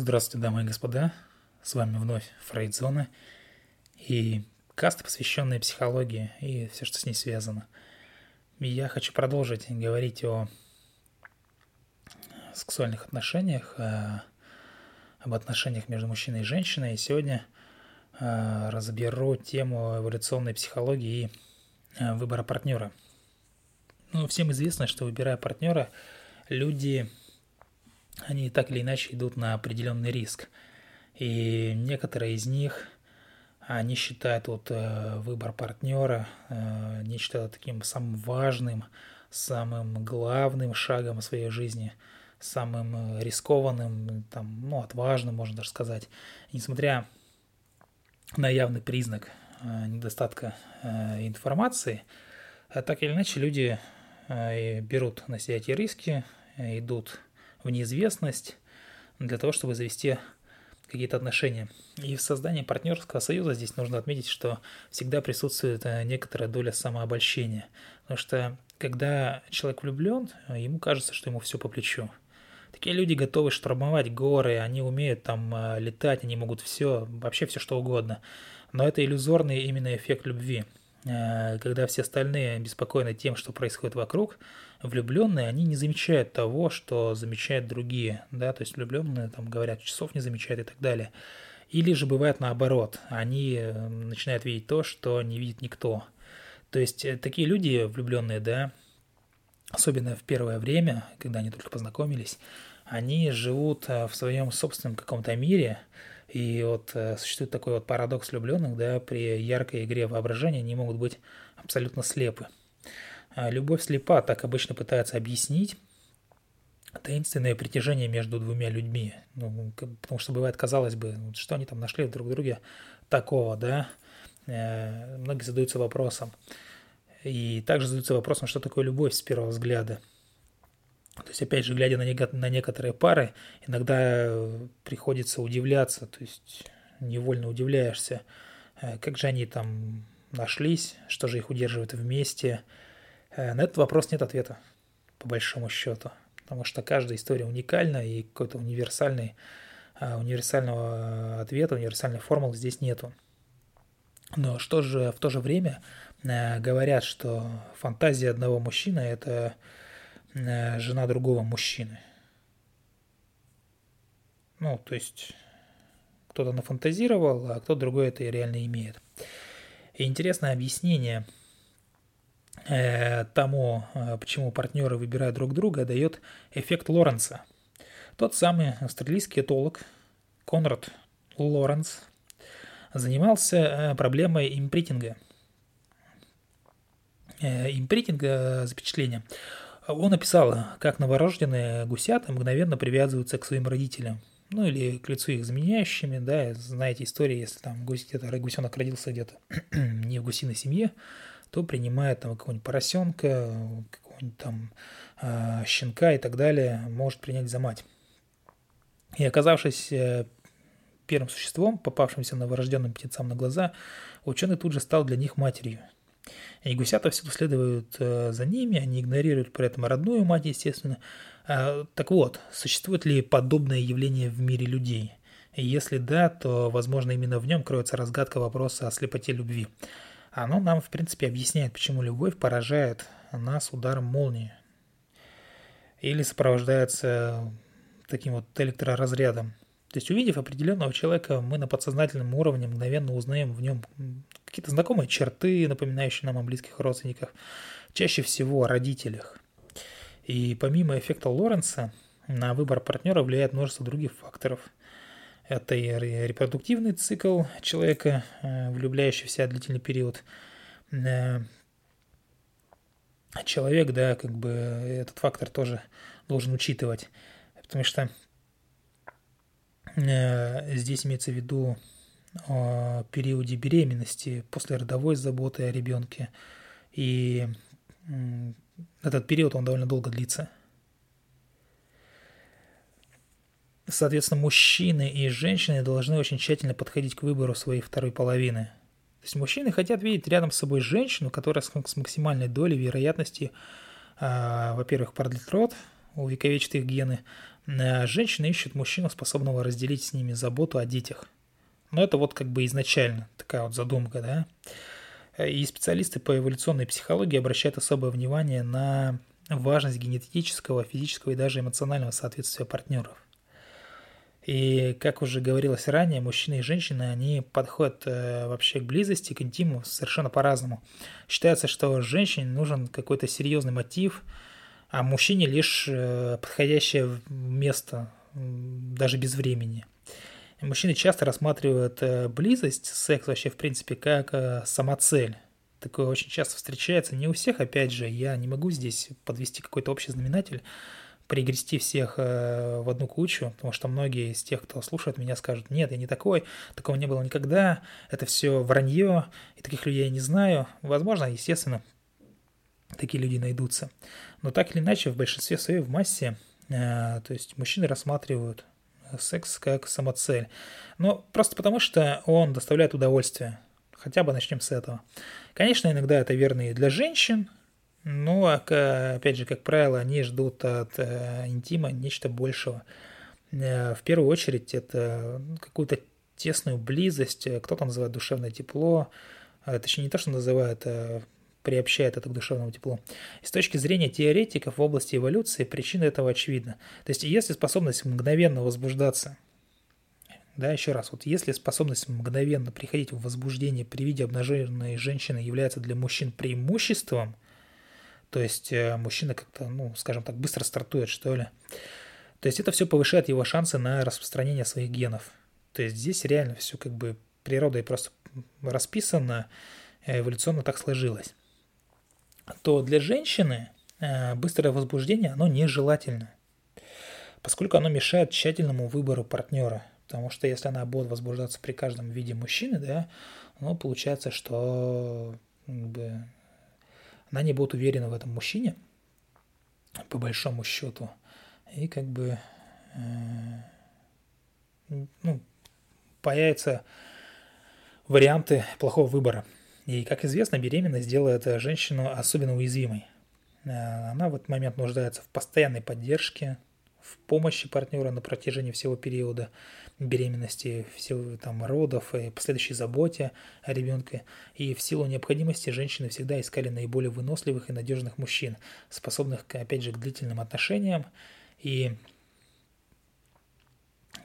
Здравствуйте, дамы и господа. С вами вновь Фрейдзона и каст, посвященная психологии и все, что с ней связано. И я хочу продолжить говорить о сексуальных отношениях, о, об отношениях между мужчиной и женщиной. И сегодня э, разберу тему эволюционной психологии и э, выбора партнера. Ну, всем известно, что выбирая партнера, люди они так или иначе идут на определенный риск. И некоторые из них, они считают вот э, выбор партнера, э, они считают таким самым важным, самым главным шагом в своей жизни, самым э, рискованным, там, ну, отважным, можно даже сказать. Несмотря на явный признак недостатка информации, так или иначе люди берут на себя эти риски, идут в неизвестность для того, чтобы завести какие-то отношения. И в создании партнерского союза здесь нужно отметить, что всегда присутствует э, некоторая доля самообольщения. Потому что когда человек влюблен, ему кажется, что ему все по плечу. Такие люди готовы штурмовать горы, они умеют там э, летать, они могут все, вообще все что угодно. Но это иллюзорный именно эффект любви. Э, когда все остальные беспокойны тем, что происходит вокруг, влюбленные, они не замечают того, что замечают другие, да, то есть влюбленные там говорят, часов не замечают и так далее. Или же бывает наоборот, они э, начинают видеть то, что не видит никто. То есть э, такие люди влюбленные, да, особенно в первое время, когда они только познакомились, они живут в своем собственном каком-то мире, и вот э, существует такой вот парадокс влюбленных, да, при яркой игре воображения они могут быть абсолютно слепы. А любовь слепа так обычно пытается объяснить таинственное притяжение между двумя людьми. Ну, потому что бывает, казалось бы, что они там нашли друг в друге такого, да? Э, многие задаются вопросом. И также задаются вопросом, что такое любовь с первого взгляда – то есть, опять же, глядя на некоторые пары, иногда э, приходится удивляться, то есть невольно удивляешься, э, как же они там нашлись, что же их удерживает вместе. Э, на этот вопрос нет ответа, по большому счету, потому что каждая история уникальна, и какой-то универсальный, универсального ответа, универсальной формулы здесь нету. Но что же в то же время говорят, что фантазия одного мужчины – это Э, жена другого мужчины. Ну, то есть кто-то нафантазировал, а кто другой это реально имеет. И интересное объяснение э, тому, э, почему партнеры выбирают друг друга, дает эффект Лоренца. Тот самый австралийский этолог Конрад Лоренц занимался проблемой импритинга. Импритинга запечатления. Он описал, как новорожденные гусята мгновенно привязываются к своим родителям, ну или к лицу их заменяющими, да, знаете истории, если там где-то гусенок родился где-то не в гусиной семье, то принимает там какого-нибудь поросенка, какого-нибудь там э, щенка и так далее, может принять за мать. И оказавшись э, первым существом, попавшимся новорожденным птенцам на глаза, ученый тут же стал для них матерью. И гусята всюду следуют э, за ними, они игнорируют при этом родную мать, естественно. А, так вот, существует ли подобное явление в мире людей? И если да, то, возможно, именно в нем кроется разгадка вопроса о слепоте любви. Оно нам, в принципе, объясняет, почему любовь поражает нас ударом молнии. Или сопровождается таким вот электроразрядом. То есть, увидев определенного человека, мы на подсознательном уровне мгновенно узнаем в нем какие-то знакомые черты, напоминающие нам о близких родственниках, чаще всего о родителях. И помимо эффекта Лоренца, на выбор партнера влияет множество других факторов. Это и репродуктивный цикл человека, э, влюбляющийся в длительный период. Э, человек, да, как бы этот фактор тоже должен учитывать, потому что Э, здесь имеется в виду о периоде беременности, после родовой заботы о ребенке. И этот период, он довольно долго длится. Соответственно, мужчины и женщины должны очень тщательно подходить к выбору своей второй половины. То есть мужчины хотят видеть рядом с собой женщину, которая с максимальной долей вероятности, э, во-первых, продлит род, увековечит их гены. Женщины ищут мужчину, способного разделить с ними заботу о детях. Но это вот как бы изначально такая вот задумка, да. И специалисты по эволюционной психологии обращают особое внимание на важность генетического, физического и даже эмоционального соответствия партнеров. И, как уже говорилось ранее, мужчины и женщины, они подходят э, вообще к близости, к интиму совершенно по-разному. Считается, что женщине нужен какой-то серьезный мотив, а мужчине лишь э, подходящее место, даже без времени. Мужчины часто рассматривают э, близость, секс вообще, в принципе, как э, самоцель. Такое очень часто встречается. Не у всех, опять же, я не могу здесь подвести какой-то общий знаменатель, пригрести всех э, в одну кучу, потому что многие из тех, кто слушает меня, скажут, нет, я не такой, такого не было никогда, это все вранье, и таких людей я не знаю. Возможно, естественно, такие люди найдутся. Но так или иначе, в большинстве своей, в массе, э, то есть мужчины рассматривают секс как самоцель. Но просто потому, что он доставляет удовольствие. Хотя бы начнем с этого. Конечно, иногда это верно и для женщин, ну, а, опять же, как правило, они ждут от э, интима нечто большего. Э, в первую очередь, это какую-то тесную близость, э, кто-то называет душевное тепло, а, точнее, не то, что называют, а приобщает это к душевному теплу. И с точки зрения теоретиков в области эволюции причина этого очевидна. То есть, если способность мгновенно возбуждаться, да, еще раз, вот если способность мгновенно приходить в возбуждение при виде обнаженной женщины является для мужчин преимуществом – то есть э, мужчина как-то, ну, скажем так, быстро стартует, что ли. То есть это все повышает его шансы на распространение своих генов. То есть здесь реально все как бы природой просто расписано, э, эволюционно так сложилось. То для женщины э, быстрое возбуждение, оно нежелательно, поскольку оно мешает тщательному выбору партнера. Потому что если она будет возбуждаться при каждом виде мужчины, да, ну, получается, что как бы, она не будет уверена в этом мужчине, по большому счету, и как бы э, ну, появятся варианты плохого выбора. И, как известно, беременность делает женщину особенно уязвимой. Э, она в этот момент нуждается в постоянной поддержке, в помощи партнера на протяжении всего периода беременности, всего там родов и последующей заботе о ребенке. И в силу необходимости женщины всегда искали наиболее выносливых и надежных мужчин, способных, опять же, к длительным отношениям. И,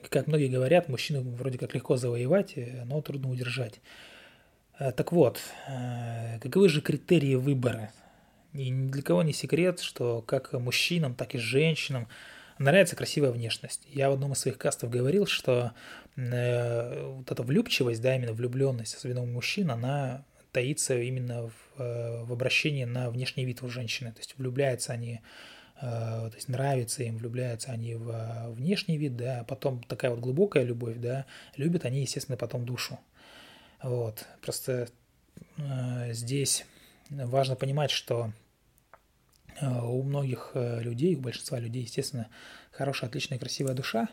как многие говорят, мужчину вроде как легко завоевать, но трудно удержать. Э, так вот, э, каковы же критерии выбора? И ни для кого не секрет, что как мужчинам, так и женщинам – нравится красивая внешность. Я в одном из своих кастов говорил, что э, вот эта влюбчивость, да, именно влюбленность, особенно у мужчин, она таится именно в, э, в обращении на внешний вид у женщины. То есть влюбляются они, э, то есть нравится им, влюбляются они в э, внешний вид, да, а потом такая вот глубокая любовь, да, любят они, естественно, потом душу. Вот, просто э, здесь важно понимать, что у многих э, людей, у большинства людей, естественно, хорошая, отличная, красивая душа.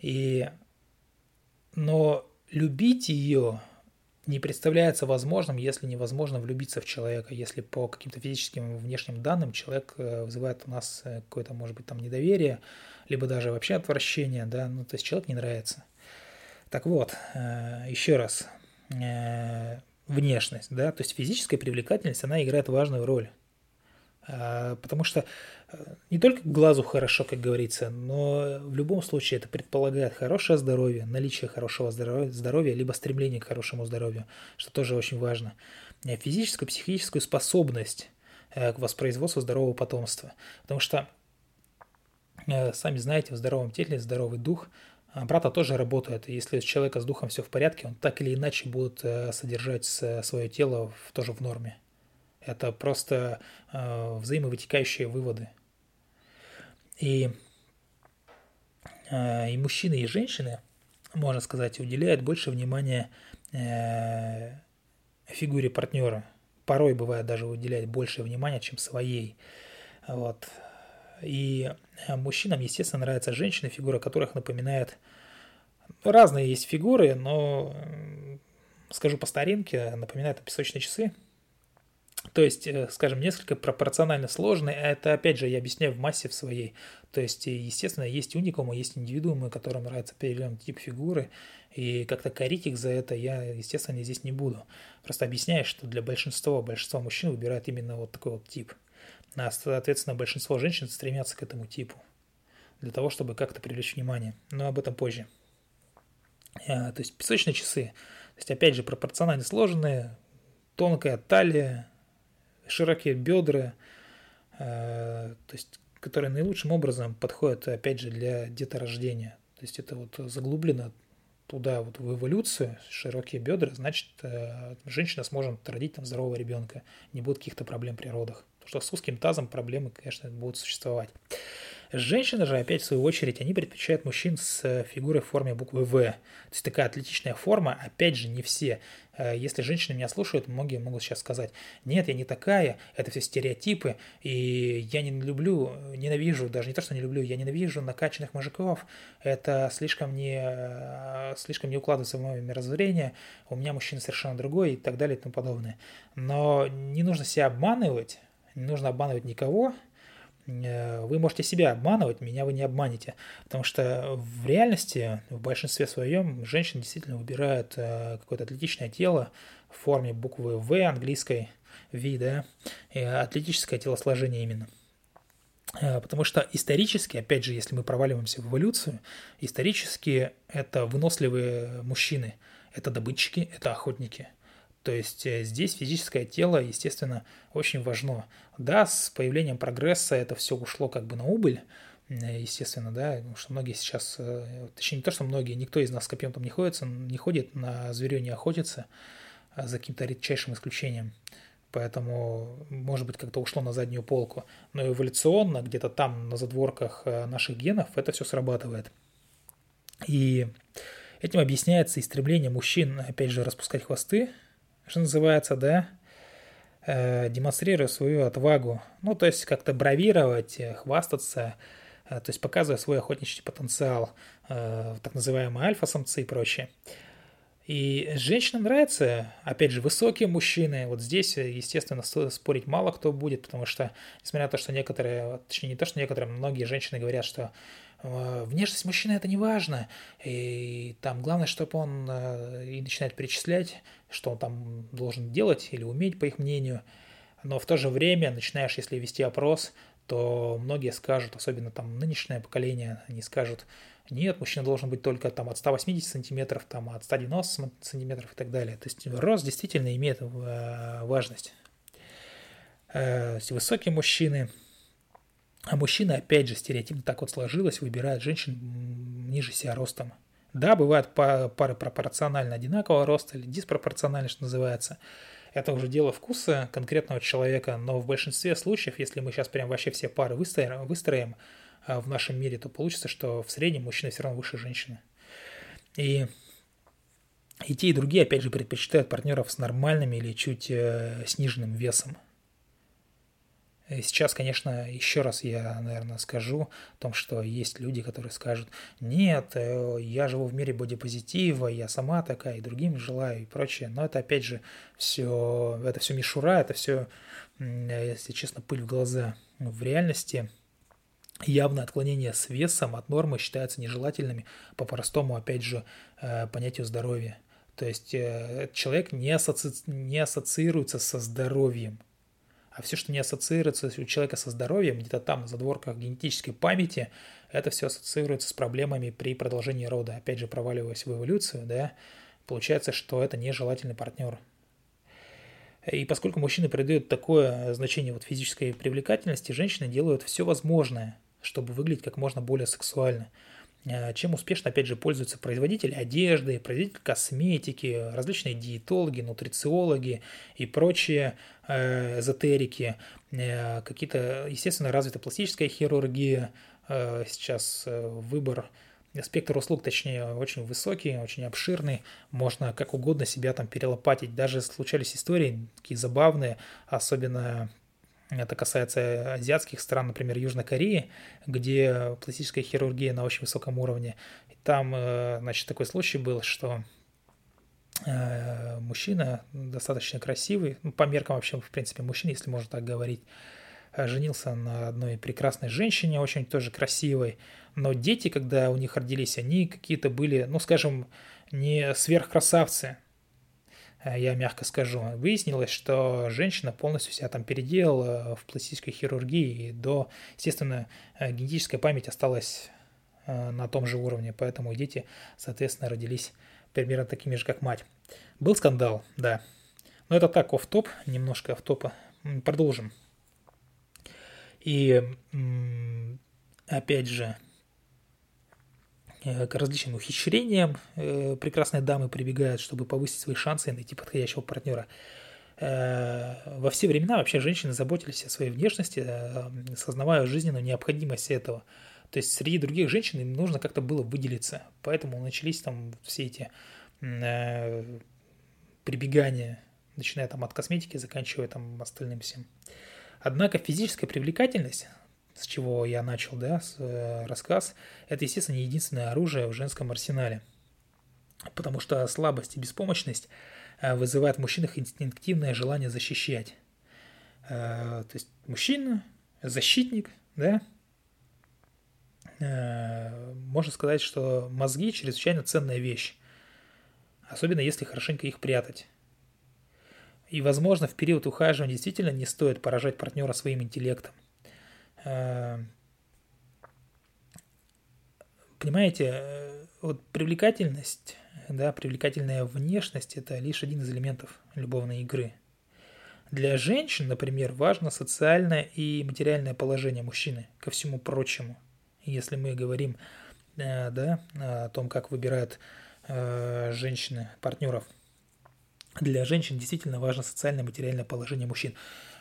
И... Но любить ее не представляется возможным, если невозможно влюбиться в человека, если по каким-то физическим внешним данным человек э, вызывает у нас какое-то, может быть, там недоверие, либо даже вообще отвращение, да, ну, то есть человек не нравится. Так вот, еще раз, внешность, да, то есть физическая привлекательность, она играет важную роль. А, потому что э, не только глазу хорошо, как говорится, но в любом случае это предполагает хорошее здоровье, наличие хорошего здоровья, либо стремление к хорошему здоровью, что тоже очень важно. Э, физическую, психическую способность э, к воспроизводству здорового потомства. Потому что, сами знаете, в здоровом теле здоровый дух, а брата тоже работает. Если у человека с духом все в порядке, он так или иначе будет содержать свое тело тоже в норме. Это просто э, взаимовытекающие выводы. И, э, и мужчины, и женщины, можно сказать, уделяют больше внимания э, фигуре партнера. Порой бывает даже уделяет больше внимания, чем своей. Вот. И мужчинам, естественно, нравятся женщины, фигура которых напоминает... Разные есть фигуры, но, скажу по старинке, напоминают песочные часы – То есть, э, скажем, несколько пропорционально сложные, это, опять же, я объясняю в массе в своей. То есть, естественно, есть уникумы, есть индивидуумы, которым нравится определенный тип фигуры, и как-то корить их за это я, естественно, здесь не буду. Просто объясняю, что для большинства, большинства мужчин выбирают именно вот такой вот тип. А, соответственно, большинство женщин стремятся к этому типу для того, чтобы как-то привлечь внимание. Но об этом позже. А, то есть песочные часы. То есть, опять же, пропорционально сложенные, тонкая талия, широкие бедра, э, то есть, которые наилучшим образом подходят, опять же, для деторождения. То есть это вот заглублено туда вот в эволюцию, широкие бедра, значит, э, женщина сможет родить там здорового ребенка, не будет каких-то проблем при родах. Потому что с узким тазом проблемы, конечно, будут существовать. Женщины же, опять в свою очередь, они предпочитают мужчин с фигурой в форме буквы В. То есть такая атлетичная форма, опять же, не все. Э, если женщины меня слушают, многие могут сейчас сказать, нет, я не такая, это все стереотипы, и я не люблю, ненавижу, даже не то, что не люблю, я ненавижу накачанных мужиков, это слишком не, э, слишком не укладывается в мое мировоззрение, у меня мужчина совершенно другой и так далее и тому подобное. Но не нужно себя обманывать, не нужно обманывать никого, вы можете себя обманывать, меня вы не обманете. Потому что в реальности, в большинстве своем, женщины действительно выбирают э, какое-то атлетичное тело в форме буквы В английской, V, да, и атлетическое телосложение именно. Э, потому что исторически, опять же, если мы проваливаемся в эволюцию, исторически это выносливые мужчины, это добытчики, это охотники – то есть э, здесь физическое тело, естественно, очень важно. Да, с появлением прогресса это все ушло как бы на убыль, э, естественно, да, потому что многие сейчас, э, точнее не то, что многие, никто из нас с копьем там не ходит, не ходит, на зверю не охотится, а за каким-то редчайшим исключением. Поэтому, может быть, как-то ушло на заднюю полку. Но эволюционно, где-то там, на задворках наших генов, это все срабатывает. И этим объясняется истребление мужчин, опять же, распускать хвосты, что называется, да, э, демонстрируя свою отвагу. Ну, то есть как-то бравировать, э, хвастаться, э, то есть показывая свой охотничий потенциал, так называемые альфа-самцы и прочее. И женщинам нравятся, опять же, высокие мужчины. Вот здесь, естественно, спорить мало кто будет, потому что, несмотря на то, что некоторые, точнее не то, что некоторые, многие женщины говорят, что внешность мужчины это не важно, и там главное, чтобы он э, и начинает перечислять, что он там должен делать или уметь, по их мнению. Но в то же время начинаешь, если вести опрос, то многие скажут, особенно там нынешнее поколение, они скажут, нет, мужчина должен быть только там от 180 сантиметров, там от 190 сантиметров и так далее. То есть рост действительно имеет э, важность. Высокие мужчины – а мужчины, опять же, стереотипно так вот сложилось, выбирают женщин ниже себя ростом. Да, бывают пары пропорционально одинакового роста или диспропорционально, что называется. Это уже дело вкуса конкретного человека, но в большинстве случаев, если мы сейчас прям вообще все пары выстроим, выстроим а, в нашем мире, то получится, что в среднем мужчина все равно выше женщины. И и те, и другие, опять же, предпочитают партнеров с нормальным или чуть э, сниженным весом. Э, сейчас, конечно, еще раз я, наверное, скажу о том, что есть люди, которые скажут, нет, э, я живу в мире бодипозитива, я сама такая, и другим желаю, и прочее. Но это, опять же, все, это все мишура, это все, если честно, пыль в глаза. В реальности явное отклонение с весом от нормы считаются нежелательными по простому, опять же, э, понятию здоровья. То есть человек не, асоци... не ассоциируется со здоровьем – а все, что не ассоциируется у человека со здоровьем, где-то там, на задворках генетической памяти, это все ассоциируется с проблемами при продолжении рода. Опять же, проваливаясь в эволюцию, да, получается, что это нежелательный партнер. И поскольку мужчины придают такое значение вот физической привлекательности, женщины делают все возможное, чтобы выглядеть как можно более сексуально – чем успешно, опять же, пользуются производители одежды, производители косметики, различные диетологи, нутрициологи и прочие э, эзотерики, э, какие-то, естественно, развита пластическая хирургия, э, сейчас э, выбор спектр услуг, точнее, очень высокий, очень обширный, можно как угодно себя там перелопатить. Даже случались истории такие забавные, особенно это касается азиатских стран, например, Южной Кореи, где пластическая хирургия на очень высоком уровне. И там, э, значит, такой случай был, что э, мужчина достаточно красивый, ну, по меркам вообще, в принципе, мужчин, если можно так говорить, э, женился на одной прекрасной женщине, очень тоже красивой, но дети, когда у них родились, они какие-то были, ну, скажем, не сверхкрасавцы, я мягко скажу. Выяснилось, что женщина полностью себя там переделала в пластической хирургии, и до, естественно, генетическая память осталась на том же уровне, поэтому дети, соответственно, родились примерно такими же, как мать. Был скандал, да. Но это так, оф топ немножко оф топа Продолжим. И опять же, э, к различным ухищрениям э, прекрасные дамы прибегают, чтобы повысить свои шансы и найти подходящего партнера. Э, во все времена вообще женщины заботились о своей внешности, осознавая жизненную необходимость этого. То есть среди других женщин им нужно как-то было выделиться. Поэтому начались там все эти э, прибегания, начиная там от косметики, заканчивая там остальным всем. Однако физическая привлекательность, с чего я начал, да, с, э, рассказ, это, естественно, не единственное оружие в женском арсенале. Потому что слабость и беспомощность э, вызывают в мужчинах инстинктивное желание защищать. Э, то есть мужчина, защитник, да, Э, можно сказать, что мозги чрезвычайно ценная вещь, особенно если хорошенько их прятать. И, возможно, в период ухаживания действительно не стоит поражать партнера своим интеллектом. Э, понимаете, э, вот привлекательность, да, привлекательная внешность – это лишь один из элементов любовной игры. Для женщин, например, важно социальное и материальное положение мужчины, ко всему прочему – если мы говорим э, да, о том, как выбирают женщины партнеров. Для женщин действительно важно социальное материальное положение мужчин.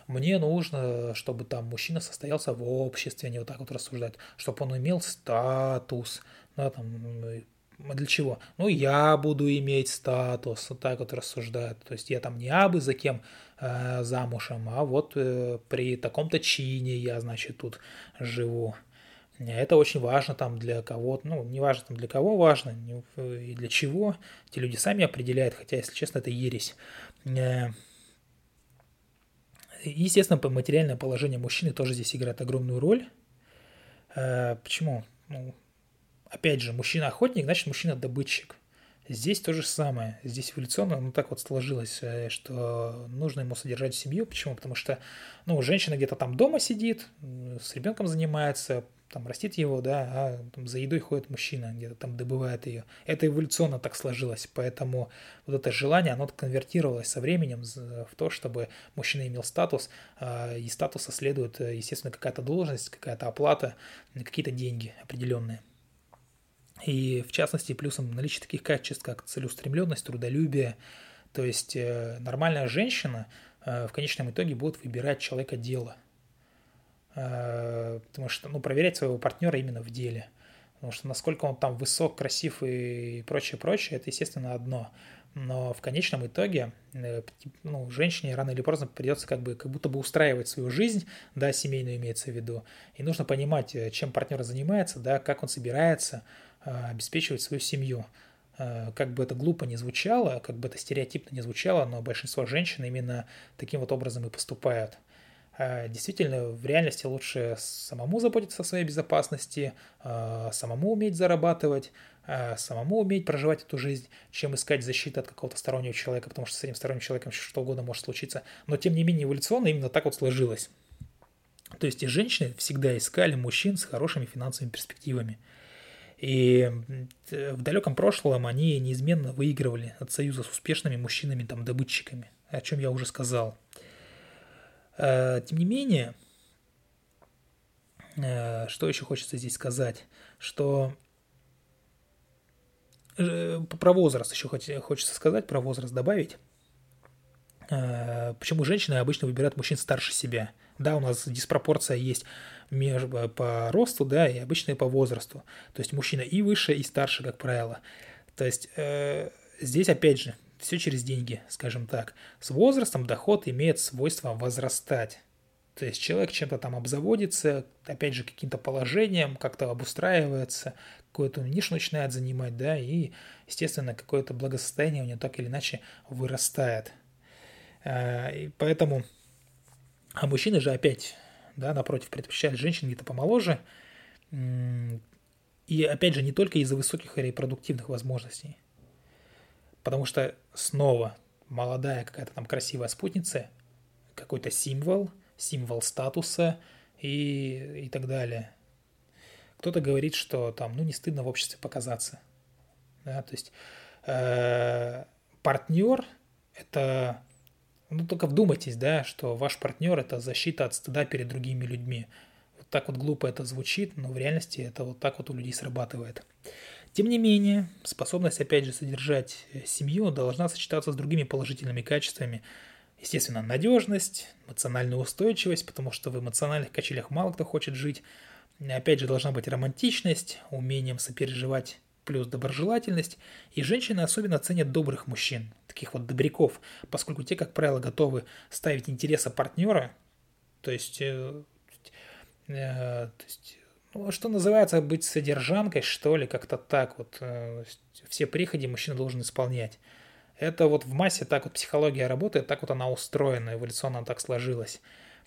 Мне нужно, чтобы там мужчина состоялся в обществе, они вот так вот рассуждают, чтобы он имел статус, да, там, а для чего? Ну, я буду иметь статус, вот так вот рассуждают. То есть я там не абы за кем э, замужем, а вот э, при таком-то чине я, значит, тут живу. Это очень важно там для кого-то, ну, не важно там для кого важно и для чего. Эти люди сами определяют, хотя, если честно, это ересь. Естественно, материальное положение мужчины тоже здесь играет огромную роль. Э, почему? Ну, опять же, мужчина-охотник, значит, мужчина-добытчик. Здесь то же самое. Здесь эволюционно ну, так вот сложилось, э, что нужно ему содержать семью. Почему? Потому что ну, женщина где-то там дома сидит, с ребенком занимается, там растит его, да, а там, за едой ходит мужчина, где-то там добывает ее. Это эволюционно так сложилось, поэтому вот это желание, оно конвертировалось со временем в то, чтобы мужчина имел статус, а, и статуса следует, естественно, какая-то должность, какая-то оплата, какие-то деньги определенные. И в частности, плюсом наличие таких качеств, как целеустремленность, трудолюбие, то есть э, нормальная женщина э, в конечном итоге будет выбирать человека Э, потому что, ну, проверять своего партнера именно в деле. Потому что насколько он там высок, красив и прочее, прочее, это, естественно, одно. Но в конечном итоге, э, ну, женщине рано или поздно придется как бы, как будто бы устраивать свою жизнь, да, семейную имеется в виду. И нужно понимать, э, чем партнер занимается, да, как он собирается обеспечивать свою семью. Как бы это глупо не звучало, как бы это стереотипно не звучало, но большинство женщин именно таким вот образом и поступают. А, действительно, в реальности лучше самому заботиться о своей безопасности, а, самому уметь зарабатывать, а, самому уметь проживать эту жизнь, чем искать защиту от какого-то стороннего человека, потому что с этим сторонним человеком что угодно может случиться. Но, тем не менее, эволюционно именно так вот сложилось. То есть и женщины всегда искали мужчин с хорошими финансовыми перспективами. И в далеком прошлом они неизменно выигрывали от союза с успешными мужчинами, там, добытчиками, о чем я уже сказал. Э, тем не менее, э, что еще хочется здесь сказать, что э, про возраст еще хочется сказать, про возраст добавить. Почему женщины обычно выбирают мужчин старше себя? Да, у нас диспропорция есть между, по росту, да, и обычно по возрасту. То есть мужчина и выше, и старше, как правило. То есть э, здесь, опять же, все через деньги, скажем так. С возрастом доход имеет свойство возрастать. То есть человек чем-то там обзаводится, опять же, каким-то положением, как-то обустраивается, какую-то нишу начинает занимать, да, и, естественно, какое-то благосостояние у него так или иначе вырастает. А, и поэтому, а мужчины же опять, да, напротив, предпочитают женщин где-то помоложе, и опять же, не только из-за высоких репродуктивных возможностей. Потому что снова молодая какая-то там красивая спутница, какой-то символ, символ статуса и, и так далее. Кто-то говорит, что там, ну, не стыдно в обществе показаться. Да, то есть э, партнер – это ну, только вдумайтесь, да, что ваш партнер – это защита от стыда перед другими людьми. Вот так вот глупо это звучит, но в реальности это вот так вот у людей срабатывает. Тем не менее, способность, опять же, содержать семью должна сочетаться с другими положительными качествами. Естественно, надежность, эмоциональная устойчивость, потому что в эмоциональных качелях мало кто хочет жить. Опять же, должна быть романтичность, умением сопереживать плюс доброжелательность, и женщины особенно ценят добрых мужчин, таких вот добряков, поскольку те, как правило, готовы ставить интересы партнера, то есть, э, э, то есть что называется, быть содержанкой, что ли, как-то так вот. Э, все приходи мужчина должен исполнять. Это вот в массе так вот психология работает, так вот она устроена, эволюционно так сложилась.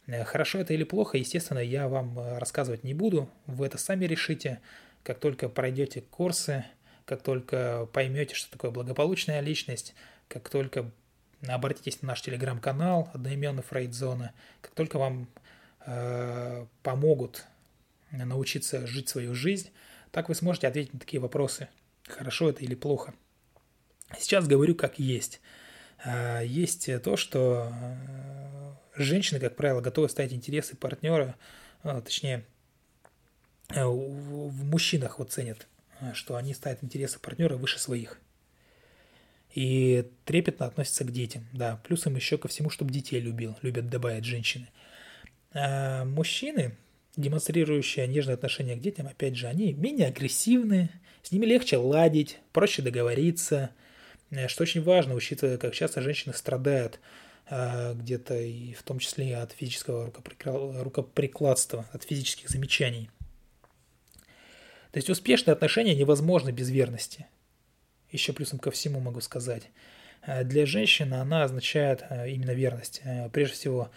Э, хорошо это или плохо, естественно, я вам э, рассказывать не буду, вы это сами решите. Как только пройдете курсы, как только поймете, что такое благополучная личность, как только обратитесь на наш телеграм-канал одноименный Фрейдзона, как только вам э, помогут научиться жить свою жизнь, так вы сможете ответить на такие вопросы, хорошо это или плохо. Сейчас говорю как есть. А, есть то, что э, женщины, как правило, готовы ставить интересы партнера, точнее, Э, в мужчинах вот ценят, э, что они ставят интересы партнера выше своих. И трепетно относятся к детям, да. Плюсом еще ко всему, чтобы детей любил, любят добавить женщины. А мужчины, демонстрирующие нежное отношение к детям, опять же, они менее агрессивны, с ними легче ладить, проще договориться, э, что очень важно, учитывая, как часто женщины страдают где-то и в том числе от физического рукоприкладства, от физических замечаний – то есть успешные отношения невозможны без верности. Еще плюсом ко всему могу сказать. Э, для женщины она означает э, именно верность. Э, прежде всего,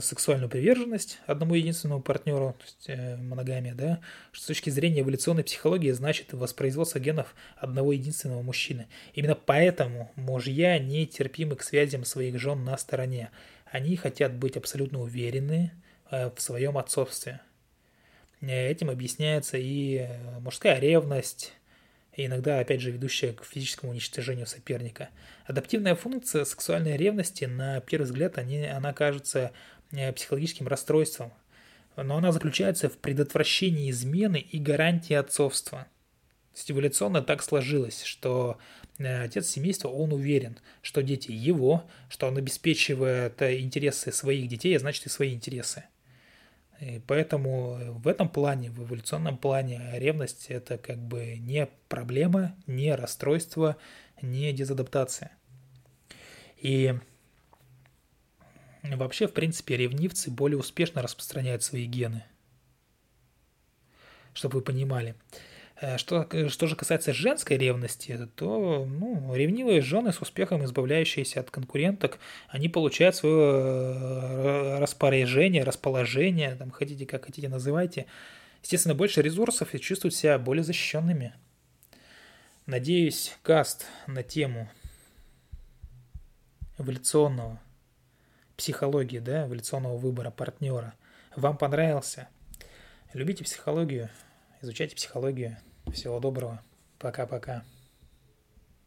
сексуальную приверженность одному единственному партнеру, то есть моногамия, да, что с точки зрения эволюционной психологии значит воспроизводство генов одного единственного мужчины. Именно поэтому мужья нетерпимы к связям своих жен на стороне. Они хотят быть абсолютно уверены в своем отцовстве. Э, этим объясняется и э, мужская ревность, иногда, опять же, ведущая к физическому уничтожению соперника. Адаптивная функция сексуальной ревности, на первый взгляд, они, она кажется э, психологическим расстройством, но она заключается в предотвращении измены и гарантии отцовства. То есть эволюционно так сложилось, что отец семейства, он уверен, что дети его, что он обеспечивает интересы своих детей, а значит и свои интересы. И поэтому в этом плане, в эволюционном плане, ревность это как бы не проблема, не расстройство, не дезадаптация. И вообще, в принципе, ревнивцы более успешно распространяют свои гены. Чтобы вы понимали. Э, что, что же касается женской ревности, то ну, ревнивые жены с успехом, избавляющиеся от конкуренток, они получают свое э, распоряжение, расположение, там хотите как хотите называйте, естественно, больше ресурсов и чувствуют себя более защищенными. Надеюсь, каст на тему эволюционного психологии, да, эволюционного выбора партнера вам понравился. Любите психологию, изучайте психологию. Всего доброго. Пока-пока.